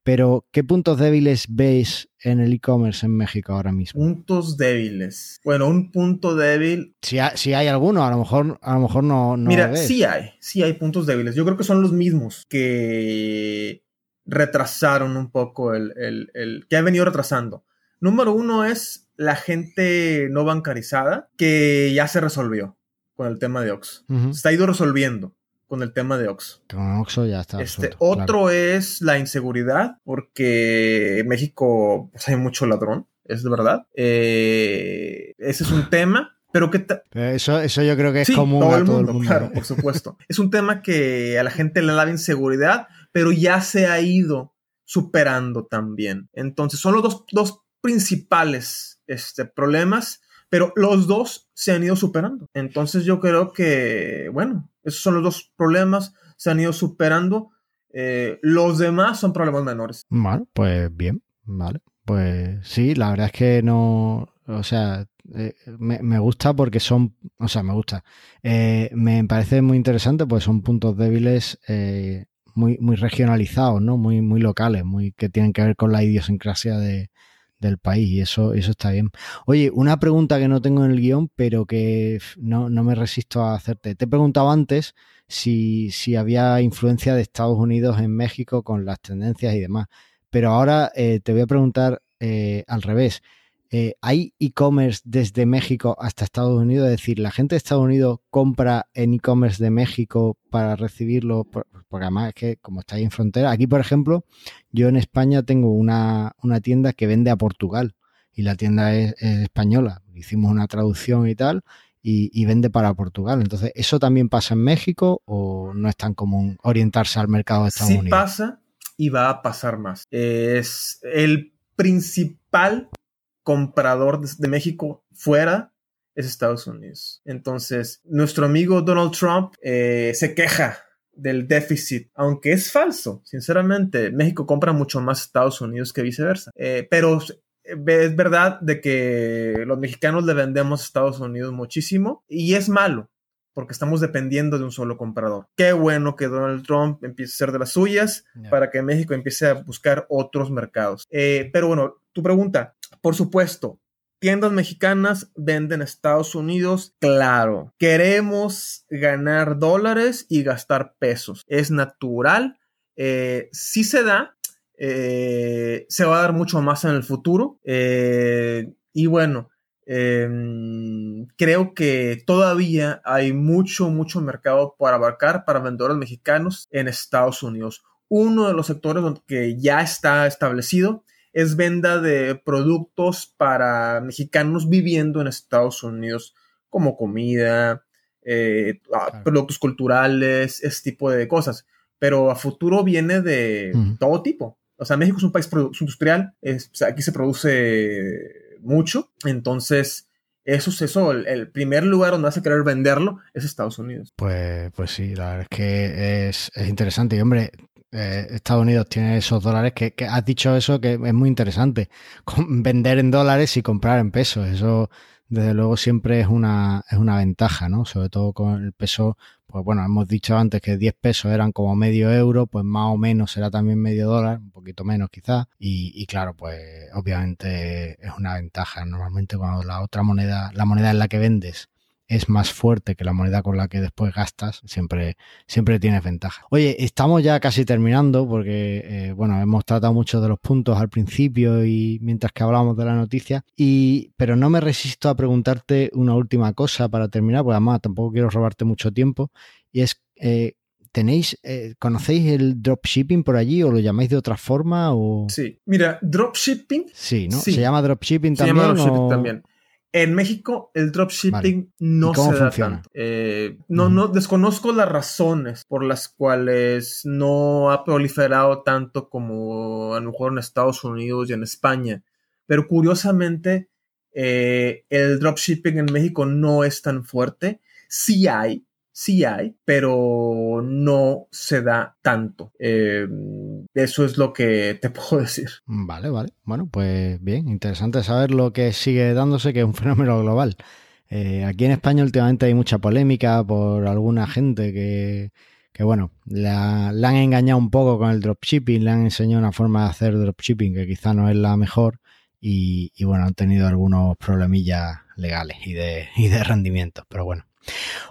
Pero, ¿qué puntos débiles veis en el e-commerce en México ahora mismo? Puntos débiles. Bueno, un punto débil. Si, hay alguno, a lo mejor, a lo mejor no. Mira, sí hay, sí hay puntos débiles. Yo creo que son los mismos que retrasaron un poco el, el, que ha venido retrasando. Número uno es la gente no bancarizada que ya se resolvió con el tema de Ox. Se ha ido resolviendo con el tema de Oxxo. Con Oxxo ya está. Este, otro es la inseguridad, porque en México pues, hay mucho ladrón, es de verdad. Eh, ese es un tema. Pero que eso, eso yo creo que es común todo a todo el mundo. Claro, por supuesto. es un tema que a la gente le da inseguridad, pero ya se ha ido superando también. Entonces, son los dos, dos principales este, problemas, pero los dos se han ido superando. Entonces, yo creo que, bueno, esos son los dos problemas, se han ido superando. Eh, los demás son problemas menores. Vale, pues bien, vale. Pues sí, la verdad es que no, o sea, eh, me, gusta porque son, o sea, me gusta. Eh, me parece muy interesante pues son puntos débiles muy, muy regionalizados, ¿no? Muy, muy locales, muy que tienen que ver con la idiosincrasia de, del país y eso, eso está bien. Oye, una pregunta que no tengo en el guion, pero que no, me resisto a hacerte. Te he preguntado antes si, si, había influencia de Estados Unidos en México con las tendencias y demás, pero ahora eh, te voy a preguntar eh, al revés. Eh, ¿hay e-commerce desde México hasta Estados Unidos? Es decir, ¿la gente de Estados Unidos compra en e-commerce de México para recibirlo? Porque además es que como está ahí en frontera, aquí por ejemplo, yo en España tengo una, tienda que vende a Portugal y la tienda es, española. Hicimos una traducción y tal y, vende para Portugal. Entonces, ¿eso también pasa en México o no es tan común orientarse al mercado de Estados Unidos? Sí pasa y va a pasar más. Es el principal comprador de México fuera es Estados Unidos. Entonces, nuestro amigo Donald Trump eh, se queja del déficit, aunque es falso, sinceramente, México compra mucho más Estados Unidos que viceversa. Eh, pero es verdad de que los mexicanos le vendemos a Estados Unidos muchísimo y es malo porque estamos dependiendo de un solo comprador. Qué bueno que Donald Trump empiece a ser de las suyas para que México empiece a buscar otros mercados. Eh, pero bueno, tu pregunta, por supuesto, tiendas mexicanas venden Estados Unidos, claro. Queremos ganar dólares y gastar pesos. Es natural. Eh, si se da, eh, se va a dar mucho más en el futuro. Eh, y bueno, em, creo que todavía hay mucho, mucho mercado para abarcar para vendedores mexicanos en Estados Unidos. Uno de los sectores que ya está establecido es venta de productos para mexicanos viviendo en Estados Unidos, como comida, eh, ah, productos culturales, ese tipo de cosas. Pero a futuro viene de todo tipo. O sea, México es un país industrial, aquí se produce mucho, entonces eso es eso, el, primer lugar donde vas a querer venderlo es Estados Unidos. Pues, pues sí, la verdad es que es, es interesante. Y hombre, eh, Estados Unidos tiene esos dólares, que, has dicho eso que es muy interesante. vender en dólares y comprar en pesos, eso desde luego siempre es una, es una ventaja, ¿no? Sobre todo con el peso, pues bueno, hemos dicho antes que 10 pesos eran como medio euro, pues más o menos será también medio dólar, un poquito menos quizás. Y, y claro, pues obviamente es una ventaja. Normalmente cuando la otra moneda, la moneda en la que vendes, es más fuerte que la moneda con la que después gastas, siempre, siempre tienes ventaja. Oye, estamos ya casi terminando porque, eh, bueno, hemos tratado muchos de los puntos al principio y mientras que hablábamos de la noticia, y, pero no me resisto a preguntarte una última cosa para terminar, porque además tampoco quiero robarte mucho tiempo, y es, eh, ¿tenéis, eh, conocéis el dropshipping por allí o lo llamáis de otra forma? O... Sí, mira, dropshipping. Sí, ¿no? ¿Se llama dropshipping también? Se llama dropshipping también. En México el dropshipping no se da tanto. Eh, no, no desconozco las razones por las cuales no ha proliferado tanto como a lo mejor en Estados Unidos y en España. Pero curiosamente, eh, el dropshipping en México no es tan fuerte. Sí hay, sí hay, pero no se da tanto. Eh, eso es lo que te puedo decir. Vale, vale. Bueno, pues bien, interesante saber lo que sigue dándose, que es un fenómeno global. Eh, aquí en España últimamente hay mucha polémica por alguna gente que, que bueno, la, han engañado un poco con el dropshipping, le han enseñado una forma de hacer dropshipping que quizá no es la mejor y, y bueno, han tenido algunos problemillas legales y de, y de rendimiento, pero bueno.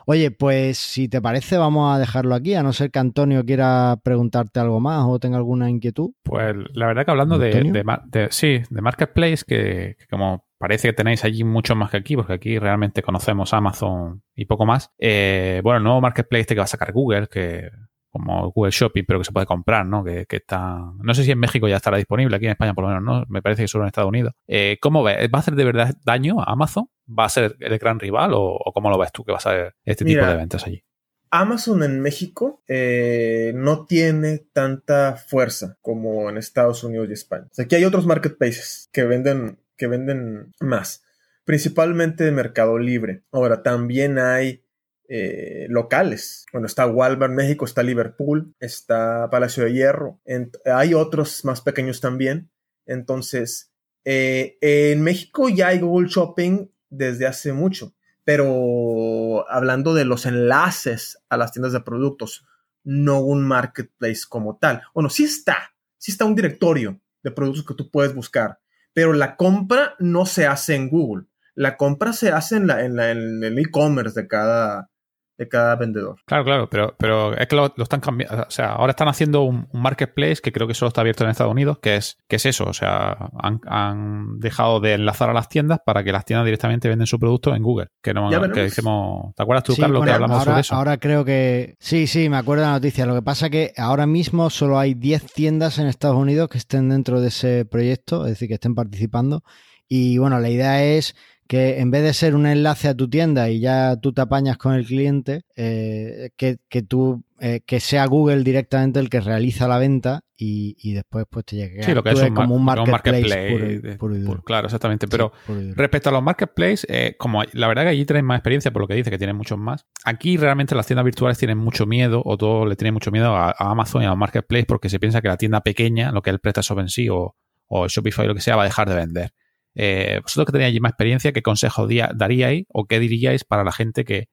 Oye, pues si te parece, vamos a dejarlo aquí, a no ser que Antonio quiera preguntarte algo más o tenga alguna inquietud. Pues la verdad que hablando de, de, sí, de Marketplace, que, como parece que tenéis allí mucho más que aquí, porque aquí realmente conocemos Amazon y poco más. Eh, bueno, el nuevo Marketplace este que va a sacar Google, que como Google Shopping, pero que se puede comprar, ¿no? Que, está. No sé si en México ya estará disponible, aquí en España por lo menos no, me parece que solo en Estados Unidos. Eh, ¿Cómo ves? ¿Va a hacer de verdad daño a Amazon? ¿Va a ser el gran rival o, cómo lo ves tú que va a ser este tipo de ventas allí? Amazon en México eh, no tiene tanta fuerza como en Estados Unidos y España. O sea, aquí hay otros marketplaces que venden, que venden más, principalmente de Mercado Libre. Ahora, también hay eh, locales. Bueno, está Walmart México, está Liverpool, está Palacio de Hierro. hay otros más pequeños también. Entonces, eh, en México ya hay Google Shopping desde hace mucho, pero hablando de los enlaces a las tiendas de productos, no un marketplace como tal. Bueno, sí está, sí está un directorio de productos que tú puedes buscar, pero la compra no se hace en Google. La compra se hace en, la, en, en el e-commerce de cada, de cada vendedor. Claro, claro, pero, pero es que lo, están cambiando. O sea, ahora están haciendo un, marketplace que creo que solo está abierto en Estados Unidos, que es, que es eso. O sea, han, dejado de enlazar a las tiendas para que las tiendas directamente venden su producto en Google. Que no que dijimos, ¿te acuerdas tú, Carlos, que hablamos ahora, sobre eso? Ahora creo que. Sí, sí, me acuerdo de la noticia. Lo que pasa es que ahora mismo solo hay 10 tiendas en Estados Unidos que estén dentro de ese proyecto, es decir, que estén participando. Y bueno, la idea es que en vez de ser un enlace a tu tienda y ya tú te apañas con el cliente, eh, que, tú eh, que sea Google directamente el que realiza la venta y, después pues te llegue sí, lo que es como un marketplace, claro, exactamente. Pero respecto a los marketplaces, eh, como la verdad que allí tienen más experiencia por lo que dice, que tienen muchos más. Aquí realmente las tiendas virtuales tienen mucho miedo o todo le tiene mucho miedo a, Amazon y a los marketplaces porque se piensa que la tienda pequeña, lo que es el PrestaShop en sí o, o Shopify o lo que sea, va a dejar de vender. Eh, vosotros que tenéis allí más experiencia, ¿qué consejo daríais o qué diríais para la gente que,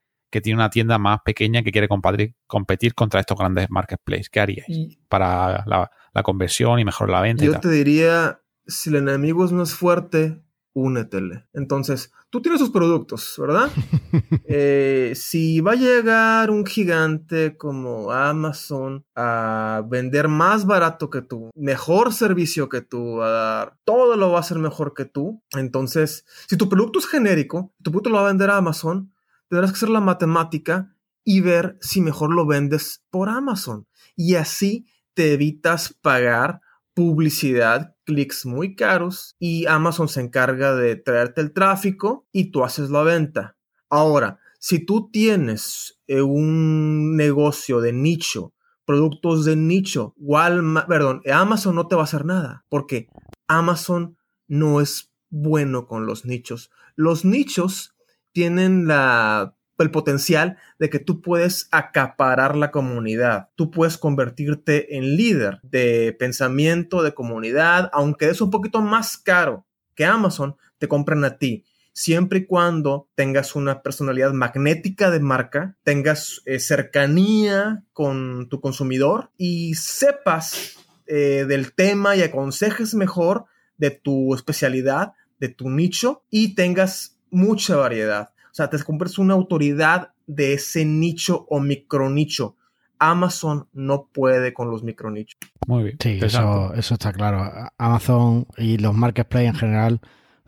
tiene una tienda más pequeña que quiere competir, contra estos grandes marketplaces? ¿Qué haríais para la, conversión y mejorar la venta? Yo te diría, si el enemigo es más fuerte, únetele. Entonces, tú tienes tus productos, ¿verdad? Eh, si va a llegar un gigante como Amazon a vender más barato que tú, mejor servicio que tú, a dar, todo lo va a hacer mejor que tú. Entonces, si tu producto es genérico, tu producto lo va a vender a Amazon, tendrás que hacer la matemática y ver si mejor lo vendes por Amazon. Y así te evitas pagar publicidad, clics muy caros y Amazon se encarga de traerte el tráfico y tú haces la venta. Ahora, si tú tienes eh, un negocio de nicho, productos de nicho, Walmart, perdón, Amazon no te va a hacer nada porque Amazon no es bueno con los nichos. Los nichos tienen la el potencial de que tú puedes acaparar la comunidad. Tú puedes convertirte en líder de pensamiento, de comunidad, aunque es un poquito más caro que Amazon, te compran a ti. Siempre y cuando tengas una personalidad magnética de marca, tengas eh, cercanía con tu consumidor y sepas eh, del tema y aconsejes mejor de tu especialidad, de tu nicho y tengas mucha variedad. O sea, te compras una autoridad de ese nicho o micronicho. Amazon no puede con los micronichos. Muy bien. Sí, eso, está claro. Amazon y los marketplaces en general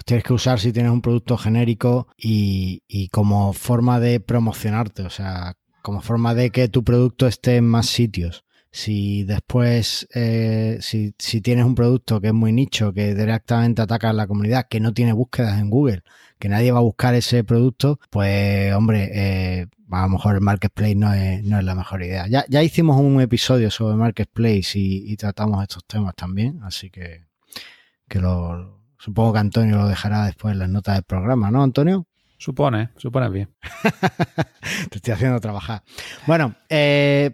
tienes que usar si tienes un producto genérico y, como forma de promocionarte, o sea, como forma de que tu producto esté en más sitios. Si después, eh, si, si, tienes un producto que es muy nicho, que directamente ataca a la comunidad, que no tiene búsquedas en Google, que nadie va a buscar ese producto, pues hombre, eh, a lo mejor el marketplace no es, no es la mejor idea. Ya, ya hicimos un episodio sobre marketplace y, tratamos estos temas también, así que, que lo, supongo que Antonio lo dejará después en las notas del programa, ¿no, Antonio? Supone, supone bien. Te estoy haciendo trabajar. Bueno, eh,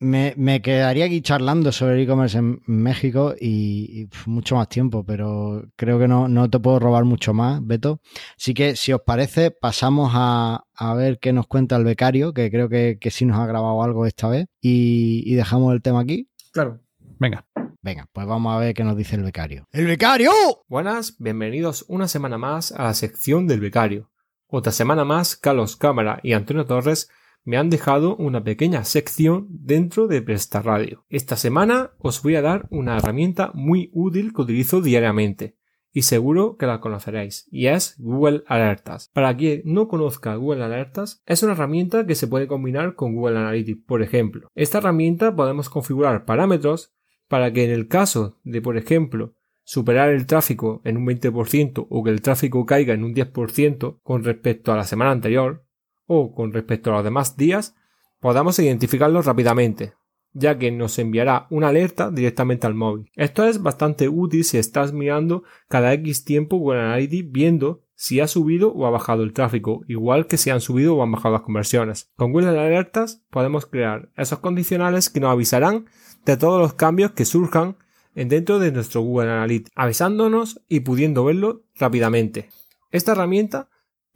me, quedaría aquí charlando sobre el e-commerce en México y, mucho más tiempo, pero creo que no, no, te puedo robar mucho más, Beto. Así que, si os parece, pasamos a, ver qué nos cuenta el becario, que creo que, sí nos ha grabado algo esta vez, y, dejamos el tema aquí. Claro. Venga. Venga, pues vamos a ver qué nos dice el becario. ¡El becario! Buenas, bienvenidos una semana más a la sección del becario. Otra semana más, Carlos Cámara y Antonio Torres me han dejado una pequeña sección dentro de Presta Radio. Esta semana os voy a dar una herramienta muy útil que utilizo diariamente y seguro que la conoceréis y es Google Alertas. Para quien no conozca Google Alertas, es una herramienta que se puede combinar con Google Analytics, por ejemplo. Esta herramienta podemos configurar parámetros para que en el caso de, por ejemplo, superar el tráfico en un 20% o que el tráfico caiga en un 10% con respecto a la semana anterior, o con respecto a los demás días, podamos identificarlos rápidamente, ya que nos enviará una alerta directamente al móvil. Esto es bastante útil si estás mirando cada X tiempo Google Analytics viendo si ha subido o ha bajado el tráfico, igual que si han subido o han bajado las conversiones. Con Google Alertas podemos crear esos condicionales que nos avisarán de todos los cambios que surjan dentro de nuestro Google Analytics, avisándonos y pudiendo verlo rápidamente. Esta herramienta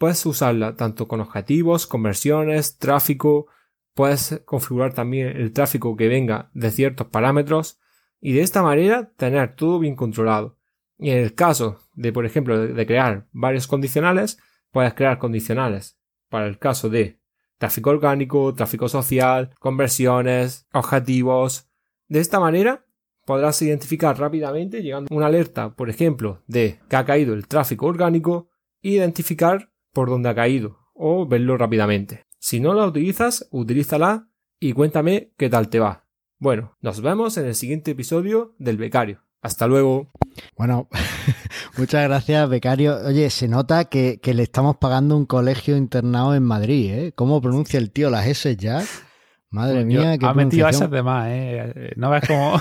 Puedes usarla tanto con objetivos, conversiones, tráfico, puedes configurar también el tráfico que venga de ciertos parámetros y de esta manera tener todo bien controlado. Y en el caso de, por ejemplo, de crear varios condicionales, puedes crear condicionales para el caso de tráfico orgánico, tráfico social, conversiones, objetivos. De esta manera podrás identificar rápidamente llegando una alerta, por ejemplo, de que ha caído el tráfico orgánico, identificar por donde ha caído o verlo rápidamente. Si no la utilizas, utilízala y cuéntame qué tal te va. Bueno, nos vemos en el siguiente episodio del Becario. Hasta luego. Bueno, muchas gracias, becario. Oye, se nota que, le estamos pagando un colegio internado en Madrid, ¿eh? ¿Cómo pronuncia el tío las S ya? Madre pues mía, qué Ha metido esas de más, ¿eh? No ves cómo...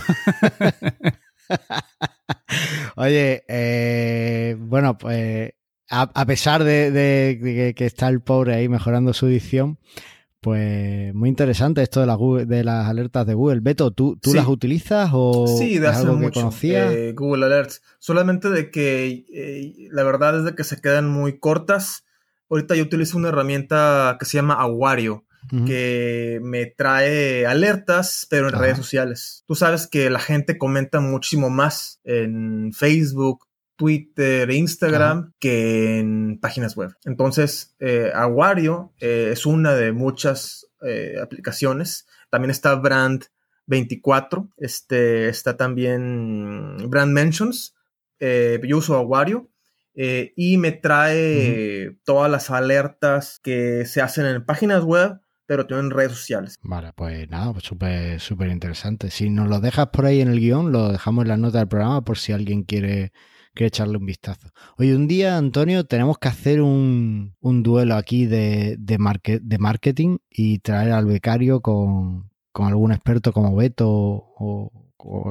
Oye, eh, bueno, pues a, pesar de, que está el pobre ahí mejorando su edición, pues muy interesante esto de las, de las alertas de Google. Beto, ¿tú, tú las utilizas o sí, de hace mucho, eh, Google Alerts. Solamente de que eh, la verdad es de que se quedan muy cortas. Ahorita yo utilizo una herramienta que se llama Awario, que me trae alertas, pero en redes sociales. Tú sabes que la gente comenta muchísimo más en Facebook, Twitter, Instagram que en páginas web. Entonces, eh, Awario eh, es una de muchas eh, aplicaciones. También está Brand 24, este, está también Brand Mentions. yo uso Awario y me trae todas las alertas que se hacen en páginas web pero también en redes sociales. Vale, pues nada, pues súper súper interesante. Si nos lo dejas por ahí en el guion, lo dejamos en la nota del programa por si alguien quiere que echarle un vistazo. Hoy un día, Antonio, tenemos que hacer un, duelo aquí de, de, de marketing y traer al becario con, algún experto como Beto o,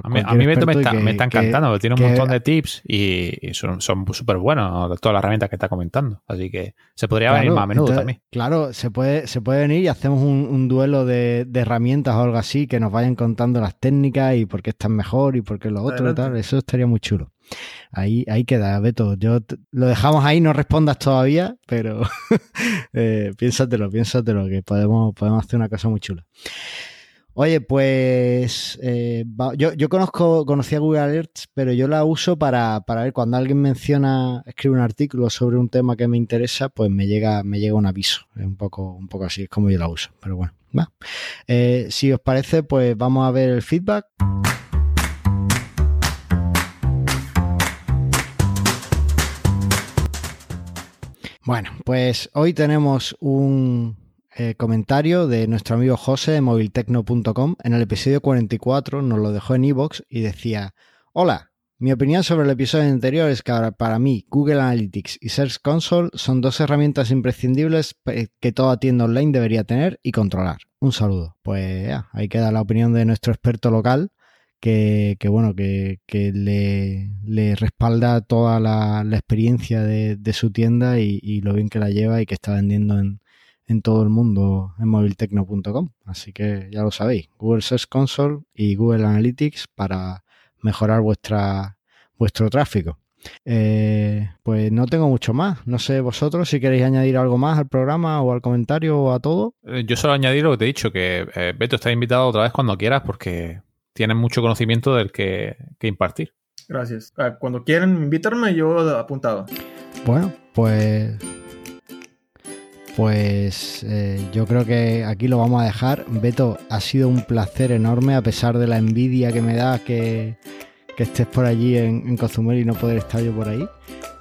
a mí, Beto me está, me está encantando, tiene un montón de tips y, son súper buenos todas las herramientas que está comentando. Así que se podría venir más a menudo también. Claro, se puede, se puede venir y hacemos un, duelo de, herramientas o algo así que nos vayan contando las técnicas y por qué están mejor y por qué lo otro y tal. Eso estaría muy chulo. Ahí, ahí queda, Beto. Yo lo dejamos ahí, no respondas todavía, pero eh, piénsatelo, piénsatelo, que podemos, podemos hacer una cosa muy chula. Oye, pues eh, yo, yo, conozco, conocí a Google Alerts, pero yo la uso para, para, ver cuando alguien menciona, escribe un artículo sobre un tema que me interesa, pues me llega, me llega un aviso. Es un poco, un poco así, es como yo la uso. Pero bueno, va. Eh, si os parece, pues vamos a ver el feedback. Bueno, pues hoy tenemos un, eh, comentario de nuestro amigo José de moviltecno.com. En el episodio 44 nos lo dejó en iVoox y decía: Hola, mi opinión sobre el episodio anterior es que para mí Google Analytics y Search Console son dos herramientas imprescindibles que toda tienda online debería tener y controlar. Un saludo. Pues ya, ahí queda la opinión de nuestro experto local que, bueno, que, le, respalda toda la, experiencia de, su tienda y, lo bien que la lleva y que está vendiendo en, todo el mundo en moviltecno.com. Así que ya lo sabéis, Google Search Console y Google Analytics para mejorar vuestra, vuestro tráfico. Eh, pues no tengo mucho más. No sé vosotros si queréis añadir algo más al programa o al comentario o a todo. Eh, yo solo añadir lo que te he dicho, que eh, Beto está invitado otra vez cuando quieras porque tienen mucho conocimiento del que, impartir. Gracias. Ah, cuando quieran invitarme, yo apuntado. Bueno, pues. Pues eh, yo creo que aquí lo vamos a dejar. Beto, ha sido un placer enorme, a pesar de la envidia que me da que, estés por allí en, en Cozumel y no poder estar yo por ahí.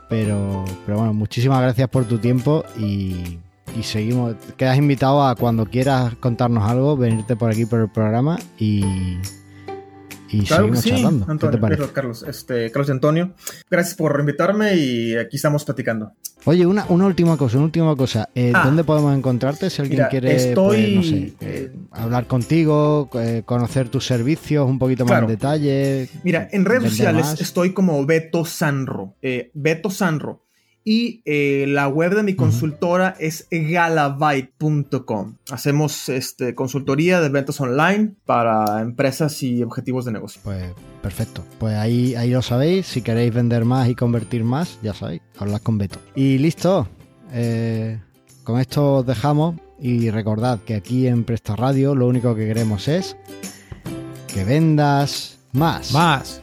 Pero, pero bueno, muchísimas gracias por tu tiempo y, y seguimos. Quedas invitado a cuando quieras contarnos algo, venirte por aquí por el programa y, y claro sí, Antonio, Carlos, este, Carlos y Antonio, gracias por invitarme y aquí estamos platicando. Oye, una, una última cosa, una última cosa. Eh, ah. ¿Dónde podemos encontrarte si alguien quiere pues, eh, hablar contigo, eh, conocer tus servicios, un poquito más en detalle? Mira, en redes sociales estoy como Beto Sanro. Beto Sanro. Y eh, la web de mi consultora es galabyte.com. Hacemos este, consultoría de ventas online para empresas y objetivos de negocio. Pues perfecto. Pues ahí, ahí lo sabéis. Si queréis vender más y convertir más, ya sabéis, hablad con Beto. Y listo. Eh, con esto os dejamos. Y recordad que aquí en Presta Radio lo único que queremos es que vendas más. Más.